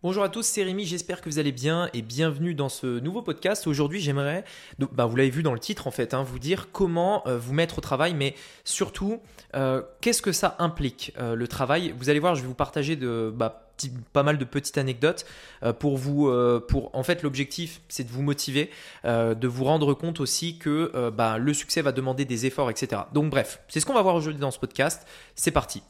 Bonjour à tous, c'est Rémi, j'espère que vous allez bien et bienvenue dans ce nouveau podcast. Aujourd'hui, j'aimerais, bah, vous l'avez vu dans le titre en fait, hein, vous dire comment euh, vous mettre au travail, mais surtout, euh, qu'est-ce que ça implique euh, le travail? Vous allez voir, je vais vous partager bah, pas mal de petites anecdotes pour vous pour en fait l'objectif c'est de vous motiver de vous rendre compte aussi que bah, le succès va demander des efforts etc donc bref c'est ce qu'on va voir aujourd'hui dans ce podcast c'est parti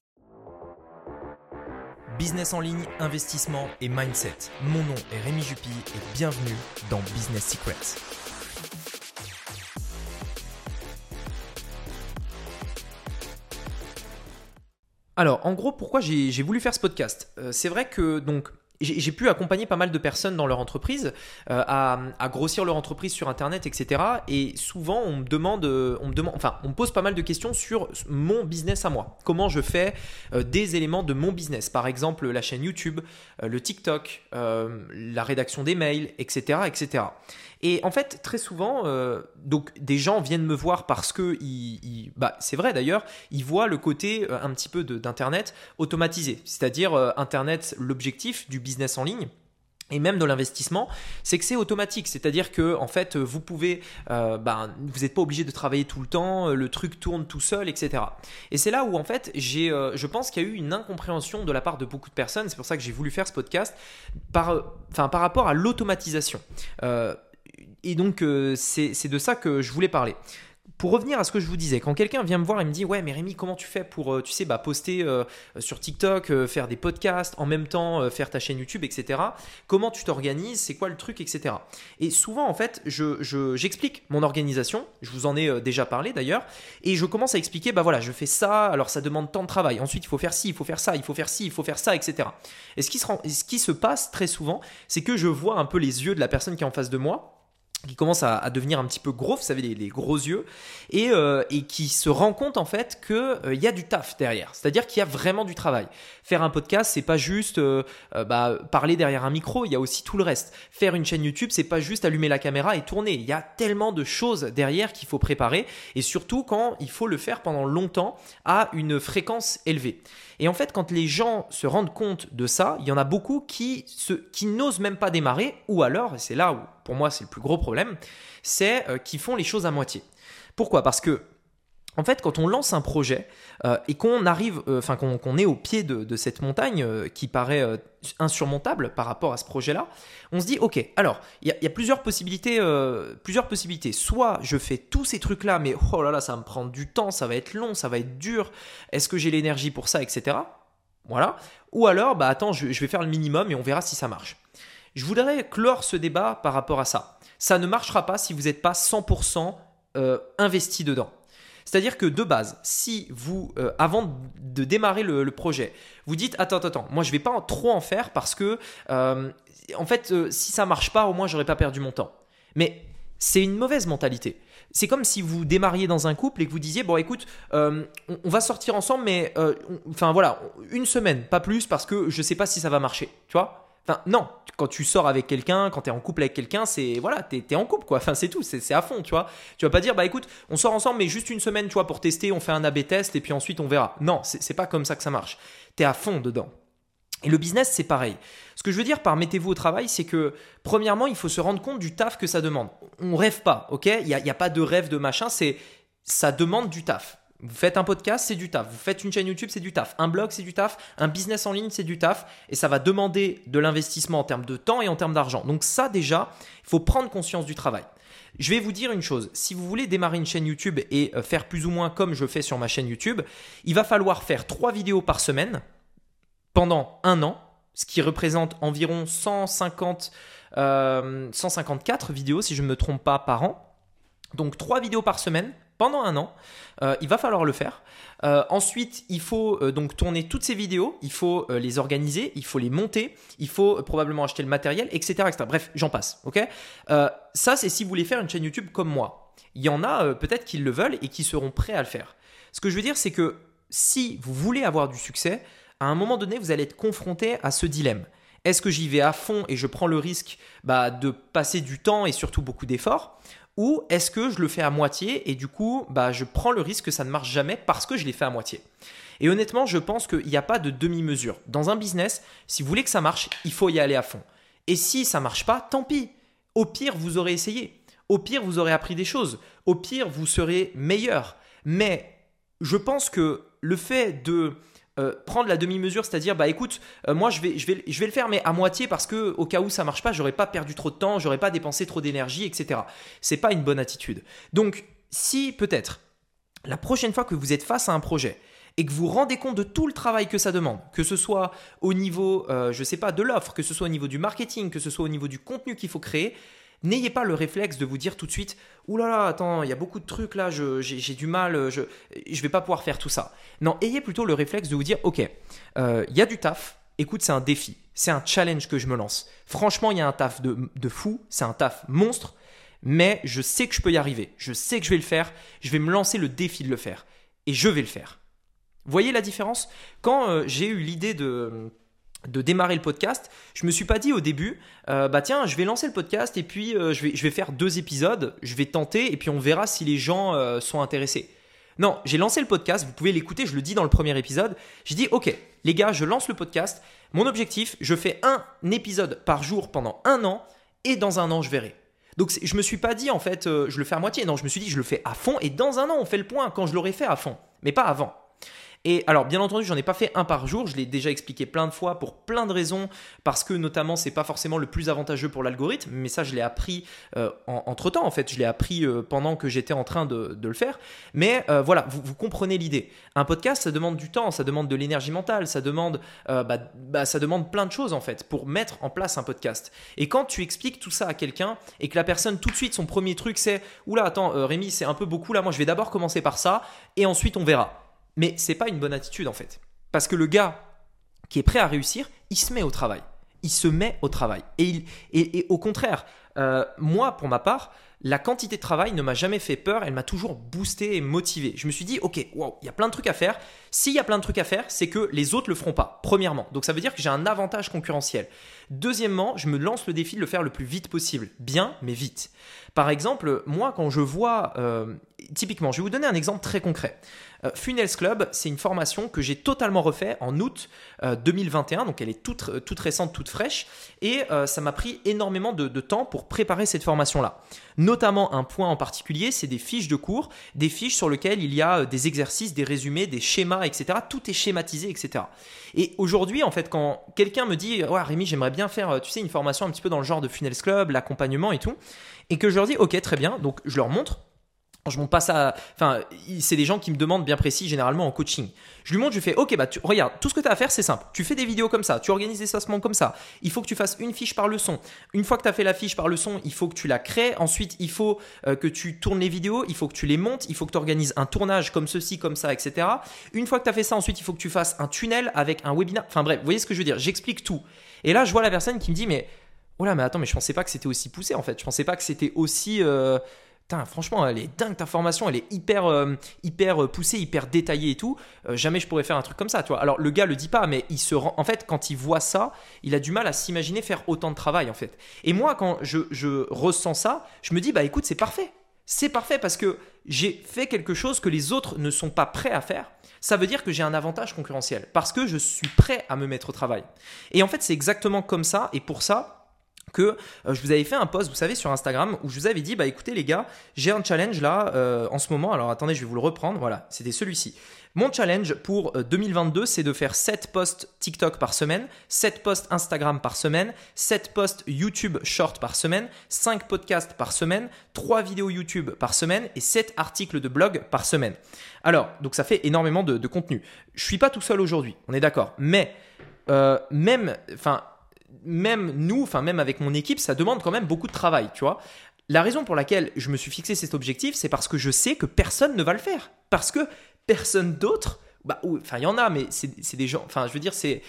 Business en ligne, investissement et mindset. Mon nom est Rémi Jupy et bienvenue dans Business Secrets. Alors, en gros, pourquoi j'ai voulu faire ce podcast? Euh, C'est vrai que donc j'ai pu accompagner pas mal de personnes dans leur entreprise euh, à, grossir leur entreprise sur internet, etc. Et souvent, on me demande, euh, on me demande, enfin, on me pose pas mal de questions sur mon business à moi. Comment je fais euh, des éléments de mon business, par exemple la chaîne YouTube, le TikTok, la rédaction des mails, etc., etc. Et en fait, très souvent, euh, donc des gens viennent me voir parce que, bah, c'est vrai d'ailleurs, ils voient le côté euh, un petit peu d'internet automatisé, c'est-à-dire euh, internet, l'objectif du business en ligne et même de l'investissement, c'est que c'est automatique. C'est-à-dire que en fait, vous pouvez, bah, vous n'êtes pas obligé de travailler tout le temps, le truc tourne tout seul, etc. Et c'est là où en fait, j'ai, je pense qu'il y a eu une incompréhension de la part de beaucoup de personnes. C'est pour ça que j'ai voulu faire ce podcast par, enfin, par rapport à l'automatisation et donc, euh, c'est de ça que je voulais parler. Pour revenir à ce que je vous disais, quand quelqu'un vient me voir et me dit Ouais, mais Rémi, comment tu fais pour, euh, tu sais, bah, poster euh, sur TikTok, faire des podcasts, en même temps faire ta chaîne YouTube, etc. Comment tu t'organises C'est quoi le truc, etc. Et souvent, en fait, j'explique je, mon organisation. Je vous en ai déjà parlé d'ailleurs. Et je commence à expliquer Bah voilà, je fais ça, alors ça demande tant de travail. Ensuite, il faut faire ci, il faut faire ça, il faut faire ci, il faut faire ça, etc. Et ce qui se, ce qui se passe très souvent, c'est que je vois un peu les yeux de la personne qui est en face de moi qui commence à, devenir un petit peu gros, vous savez, les, gros yeux, et, euh, et, qui se rend compte en fait qu'il euh, y a du taf derrière, c'est-à-dire qu'il y a vraiment du travail. Faire un podcast, c'est pas juste euh, bah, parler derrière un micro, il y a aussi tout le reste. Faire une chaîne YouTube, c'est pas juste allumer la caméra et tourner. Il y a tellement de choses derrière qu'il faut préparer, et surtout quand il faut le faire pendant longtemps à une fréquence élevée. Et en fait, quand les gens se rendent compte de ça, il y en a beaucoup qui, n'osent même pas démarrer, ou alors, et c'est là où pour moi c'est le plus gros problème, c'est euh, qu'ils font les choses à moitié. Pourquoi? Parce que en fait, quand on lance un projet euh, et qu'on arrive, euh, enfin qu'on est au pied de, cette montagne qui paraît insurmontable par rapport à ce projet-là, on se dit ok, alors il y, a plusieurs possibilités, plusieurs possibilités. Soit je fais tous ces trucs-là, mais oh là là, ça va me prendre du temps, ça va être long, ça va être dur. Est-ce que j'ai l'énergie pour ça, etc. Voilà. Ou alors, bah attends, je vais faire le minimum et on verra si ça marche. Je voudrais clore ce débat par rapport à ça. Ça ne marchera pas si vous n'êtes pas 100% euh, investi dedans. C'est-à-dire que de base, si vous, euh, avant de démarrer le, projet, vous dites attends, attends, attends, moi je vais pas trop en faire parce que, euh, en fait, si ça marche pas, au moins j'aurais pas perdu mon temps. Mais c'est une mauvaise mentalité. C'est comme si vous démarriez dans un couple et que vous disiez bon écoute, on, va sortir ensemble, mais enfin voilà, une semaine, pas plus, parce que je sais pas si ça va marcher. Tu vois non, quand tu sors avec quelqu'un, quand tu es en couple avec quelqu'un, c'est voilà, tu es, en couple quoi. Enfin, c'est tout, c'est à fond, tu vois. Tu vas pas dire bah écoute, on sort ensemble mais juste une semaine, tu vois, pour tester, on fait un AB test et puis ensuite on verra. Non, c'est pas comme ça que ça marche. Tu es à fond dedans. Et le business, c'est pareil. Ce que je veux dire par mettez-vous au travail, c'est que premièrement, il faut se rendre compte du taf que ça demande. On rêve pas, ok? Il n'y a, a pas de rêve de machin, c'est ça demande du taf. Vous faites un podcast, c'est du taf. Vous faites une chaîne YouTube, c'est du taf. Un blog, c'est du taf. Un business en ligne, c'est du taf. Et ça va demander de l'investissement en termes de temps et en termes d'argent. Donc ça déjà, il faut prendre conscience du travail. Je vais vous dire une chose, si vous voulez démarrer une chaîne YouTube et euh, faire plus ou moins comme je fais sur ma chaîne YouTube, il va falloir faire trois vidéos par semaine pendant un an, ce qui représente environ 150, 154 euh, vidéos si je ne me trompe pas par an. Donc trois vidéos par semaine pendant un an. Euh, il va falloir le faire. Euh, ensuite, il faut euh, donc tourner toutes ces vidéos, il faut les organiser, il faut les monter, il faut probablement acheter le matériel, etc. Bref, j'en passe. Ça, c'est si vous voulez faire une chaîne YouTube comme moi. Il y en a peut-être qui le veulent et qui seront prêts à le faire. Ce que je veux dire, c'est que si vous voulez avoir du succès, à un moment donné, vous allez être confronté à ce dilemme. Est-ce que j'y vais à fond et je prends le risque bah, de passer du temps et surtout beaucoup d'efforts? Ou est-ce que je le fais à moitié et du coup, bah, je prends le risque que ça ne marche jamais parce que je l'ai fait à moitié Et honnêtement, je pense qu'il n'y a pas de demi-mesure. Dans un business, si vous voulez que ça marche, il faut y aller à fond. Et si ça marche pas, tant pis. Au pire, vous aurez essayé. Au pire, vous aurez appris des choses. Au pire, vous serez meilleur. Mais je pense que le fait de euh, prendre la demi-mesure, c'est-à-dire bah écoute, euh, moi je vais, je, vais, je vais le faire mais à moitié parce que au cas où ça marche pas, j'aurais pas perdu trop de temps, j'aurais pas dépensé trop d'énergie, etc. C'est pas une bonne attitude. Donc si peut-être la prochaine fois que vous êtes face à un projet et que vous vous rendez compte de tout le travail que ça demande, que ce soit au niveau, euh, je sais pas, de l'offre, que ce soit au niveau du marketing, que ce soit au niveau du contenu qu'il faut créer, N'ayez pas le réflexe de vous dire tout de suite Ouh là là, attends, il y a beaucoup de trucs là, j'ai du mal, je ne vais pas pouvoir faire tout ça. Non, ayez plutôt le réflexe de vous dire Ok, euh, il y a du taf, écoute, c'est un défi, c'est un challenge que je me lance. Franchement, il y a un taf de, de fou, c'est un taf monstre, mais je sais que je peux y arriver, je sais que je vais le faire, je vais me lancer le défi de le faire, et je vais le faire. Voyez la différence? Quand euh, j'ai eu l'idée de de démarrer le podcast, je me suis pas dit au début, euh, bah tiens, je vais lancer le podcast et puis euh, je, vais, je vais faire deux épisodes, je vais tenter et puis on verra si les gens euh, sont intéressés. Non, j'ai lancé le podcast, vous pouvez l'écouter, je le dis dans le premier épisode. J'ai dit, ok, les gars, je lance le podcast. Mon objectif, je fais un épisode par jour pendant un an et dans un an, je verrai. Donc je me suis pas dit en fait, je le fais à moitié. Non, je me suis dit, je le fais à fond et dans un an, on fait le point quand je l'aurai fait à fond, mais pas avant. Et alors, bien entendu, j'en ai pas fait un par jour. Je l'ai déjà expliqué plein de fois pour plein de raisons, parce que notamment, c'est pas forcément le plus avantageux pour l'algorithme. Mais ça, je l'ai appris euh, entre temps. En fait, je l'ai appris euh, pendant que j'étais en train de, le faire. Mais euh, voilà, vous, comprenez l'idée. Un podcast, ça demande du temps, ça demande de l'énergie mentale, ça demande, bah, bah, ça demande plein de choses en fait pour mettre en place un podcast. Et quand tu expliques tout ça à quelqu'un et que la personne tout de suite, son premier truc, c'est oula, attends, Rémi, c'est un peu beaucoup là. Moi, je vais d'abord commencer par ça et ensuite on verra. Mais c'est pas une bonne attitude en fait. Parce que le gars qui est prêt à réussir, il se met au travail. Il se met au travail. Et, il, et, au contraire, euh, moi, pour ma part, la quantité de travail ne m'a jamais fait peur, elle m'a toujours boosté et motivé. Je me suis dit, ok, wow, il y a plein de trucs à faire. S'il y a plein de trucs à faire, c'est que les autres le feront pas, premièrement. Donc ça veut dire que j'ai un avantage concurrentiel. Deuxièmement, je me lance le défi de le faire le plus vite possible. Bien, mais vite. Par exemple, moi, quand je vois, euh, typiquement, je vais vous donner un exemple très concret. Euh, Funnels Club, c'est une formation que j'ai totalement refait en août 2021, euh, donc elle est toute, toute récente, toute fraîche, et ça m'a pris énormément de, de temps pour préparer cette formation-là. Notamment un point en particulier, c'est des fiches de cours, des fiches sur lesquelles il y a des exercices, des résumés, des schémas, etc. Tout est schématisé, etc. Et aujourd'hui, en fait, quand quelqu'un me dit, ouais, Rémi, j'aimerais bien faire, tu sais, une formation un petit peu dans le genre de Funnels Club, l'accompagnement et tout, et que je leur dis, ok, très bien, donc je leur montre je monte pas ça. Enfin, c'est des gens qui me demandent bien précis, généralement en coaching. Je lui montre, je lui fais Ok, bah tu, regarde, tout ce que tu as à faire, c'est simple. Tu fais des vidéos comme ça, tu organises des sassements comme ça. Il faut que tu fasses une fiche par leçon. Une fois que tu as fait la fiche par leçon, il faut que tu la crées. Ensuite, il faut euh, que tu tournes les vidéos, il faut que tu les montes, il faut que tu organises un tournage comme ceci, comme ça, etc. Une fois que tu as fait ça, ensuite, il faut que tu fasses un tunnel avec un webinar. Enfin bref, vous voyez ce que je veux dire? J'explique tout. Et là, je vois la personne qui me dit Mais oh là, mais attends, mais je pensais pas que c'était aussi poussé en fait. Je pensais pas que c'était aussi. Euh, franchement, elle est dingue ta formation, elle est hyper, euh, hyper euh, poussée, hyper détaillée et tout. Euh, jamais je pourrais faire un truc comme ça, tu vois. Alors le gars le dit pas, mais il se rend, en fait, quand il voit ça, il a du mal à s'imaginer faire autant de travail, en fait. Et moi, quand je, je ressens ça, je me dis, bah écoute, c'est parfait. C'est parfait parce que j'ai fait quelque chose que les autres ne sont pas prêts à faire. Ça veut dire que j'ai un avantage concurrentiel parce que je suis prêt à me mettre au travail. Et en fait, c'est exactement comme ça. Et pour ça, que euh, je vous avais fait un post, vous savez, sur Instagram où je vous avais dit, bah écoutez les gars, j'ai un challenge là euh, en ce moment. Alors attendez, je vais vous le reprendre. Voilà, c'était celui-ci. Mon challenge pour 2022, euh, c'est de faire 7 posts TikTok par semaine, 7 posts Instagram par semaine, 7 posts YouTube Short par semaine, 5 podcasts par semaine, 3 vidéos YouTube par semaine et 7 articles de blog par semaine. Alors, donc ça fait énormément de, contenu. Je suis pas tout seul aujourd'hui, on est d'accord. Mais même, enfin, même nous, enfin même avec mon équipe, ça demande quand même beaucoup de travail, tu vois. La raison pour laquelle je me suis fixé cet objectif, c'est parce que je sais que personne ne va le faire. Parce que personne d'autre, bah, enfin il y en a, mais c'est des gens, enfin je veux dire, c'est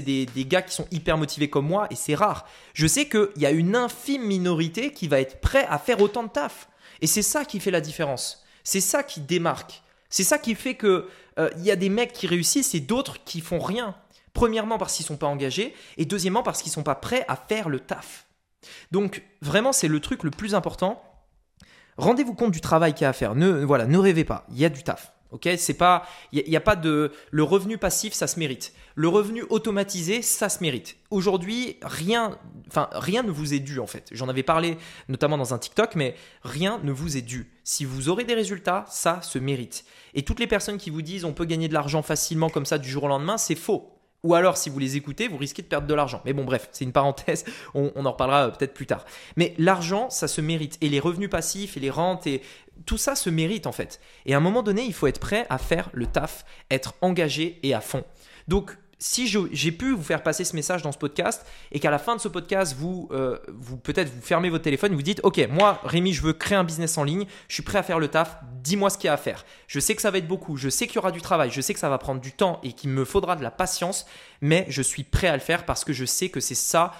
des, des gars qui sont hyper motivés comme moi et c'est rare. Je sais qu'il y a une infime minorité qui va être prêt à faire autant de taf. Et c'est ça qui fait la différence. C'est ça qui démarque. C'est ça qui fait que euh, il y a des mecs qui réussissent et d'autres qui font rien. Premièrement parce qu'ils sont pas engagés et deuxièmement parce qu'ils sont pas prêts à faire le taf. Donc vraiment c'est le truc le plus important. Rendez-vous compte du travail qu'il y a à faire. Ne voilà, ne rêvez pas. Il y a du taf. Ok, c'est pas, il a, pas de, le revenu passif, ça se mérite. Le revenu automatisé, ça se mérite. Aujourd'hui, rien, enfin rien ne vous est dû en fait. J'en avais parlé notamment dans un TikTok, mais rien ne vous est dû. Si vous aurez des résultats, ça se mérite. Et toutes les personnes qui vous disent on peut gagner de l'argent facilement comme ça du jour au lendemain, c'est faux. Ou alors, si vous les écoutez, vous risquez de perdre de l'argent. Mais bon, bref, c'est une parenthèse, on, en reparlera euh, peut-être plus tard. Mais l'argent, ça se mérite. Et les revenus passifs et les rentes, et tout ça se mérite en fait. Et à un moment donné, il faut être prêt à faire le taf, être engagé et à fond. Donc, si j'ai pu vous faire passer ce message dans ce podcast et qu'à la fin de ce podcast, vous, euh, vous peut-être vous fermez votre téléphone et vous dites, ok, moi, Rémi, je veux créer un business en ligne, je suis prêt à faire le taf, dis-moi ce qu'il y a à faire. Je sais que ça va être beaucoup, je sais qu'il y aura du travail, je sais que ça va prendre du temps et qu'il me faudra de la patience, mais je suis prêt à le faire parce que je sais que c'est ça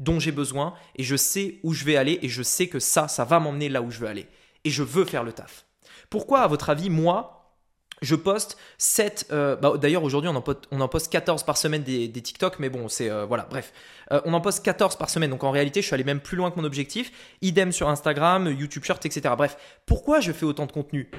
dont j'ai besoin et je sais où je vais aller et je sais que ça, ça va m'emmener là où je veux aller. Et je veux faire le taf. Pourquoi, à votre avis, moi, je poste 7. Euh, bah, d'ailleurs, aujourd'hui, on, en poste, on en poste 14 par semaine des, des TikTok, mais bon, c'est. Euh, voilà, bref. Euh, on en poste 14 par semaine. Donc en réalité, je suis allé même plus loin que mon objectif. Idem sur Instagram, YouTube Short, etc. Bref, pourquoi je fais autant de contenu?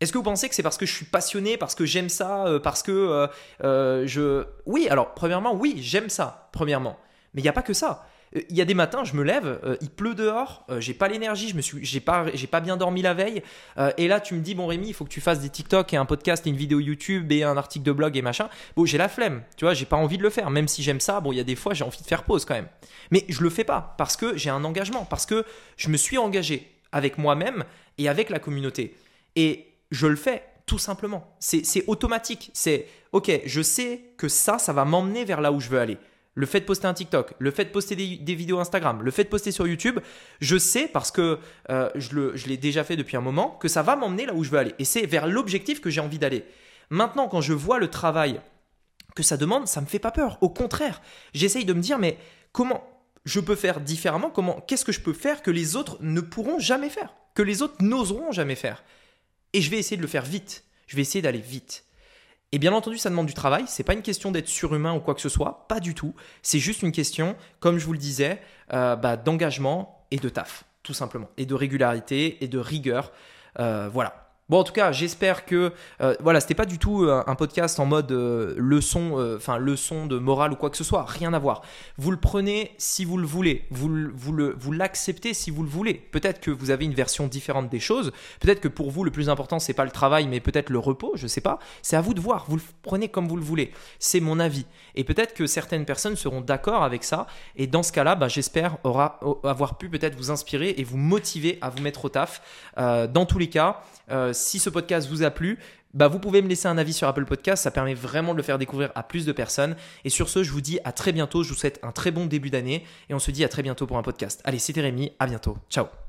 Est-ce que vous pensez que c'est parce que je suis passionné, parce que j'aime ça, parce que je... Oui, alors, premièrement, oui, j'aime ça, premièrement. Mais il n'y a pas que ça. Il y a des matins, je me lève, euh, il pleut dehors, euh, j'ai pas l'énergie, je me suis, j'ai pas, j'ai pas bien dormi la veille. Euh, et là, tu me dis, bon Rémi, il faut que tu fasses des TikTok et un podcast et une vidéo YouTube et un article de blog et machin. Bon, j'ai la flemme, tu vois, j'ai pas envie de le faire. Même si j'aime ça, bon, il y a des fois, j'ai envie de faire pause quand même. Mais je le fais pas parce que j'ai un engagement, parce que je me suis engagé avec moi-même et avec la communauté. Et je le fais tout simplement. C'est, c'est automatique. C'est ok, je sais que ça, ça va m'emmener vers là où je veux aller le fait de poster un TikTok, le fait de poster des, vidéos Instagram, le fait de poster sur YouTube, je sais parce que euh, je l'ai déjà fait depuis un moment que ça va m'emmener là où je veux aller. Et c'est vers l'objectif que j'ai envie d'aller. Maintenant, quand je vois le travail que ça demande, ça me fait pas peur. Au contraire, j'essaye de me dire mais comment je peux faire différemment? Comment Qu'est-ce que je peux faire que les autres ne pourront jamais faire? Que les autres n'oseront jamais faire? Et je vais essayer de le faire vite. Je vais essayer d'aller vite. Et bien entendu, ça demande du travail. C'est pas une question d'être surhumain ou quoi que ce soit, pas du tout. C'est juste une question, comme je vous le disais, euh, bah, d'engagement et de taf, tout simplement, et de régularité et de rigueur. Euh, voilà. Bon, en tout cas, j'espère que euh, voilà, c'était pas du tout euh, un podcast en mode euh, leçon, enfin leçon de morale ou quoi que ce soit, rien à voir. Vous le prenez si vous le voulez, vous le vous l'acceptez si vous le voulez. Peut-être que vous avez une version différente des choses. Peut-être que pour vous le plus important c'est pas le travail, mais peut-être le repos. Je sais pas. C'est à vous de voir. Vous le prenez comme vous le voulez. C'est mon avis. Et peut-être que certaines personnes seront d'accord avec ça. Et dans ce cas-là, bah, j'espère avoir pu peut-être vous inspirer et vous motiver à vous mettre au taf. dans tous les cas si ce podcast vous a plu, bah vous pouvez me laisser un avis sur Apple Podcast, ça permet vraiment de le faire découvrir à plus de personnes. Et sur ce, je vous dis à très bientôt, je vous souhaite un très bon début d'année et on se dit à très bientôt pour un podcast. Allez, c'était Rémi, à bientôt, ciao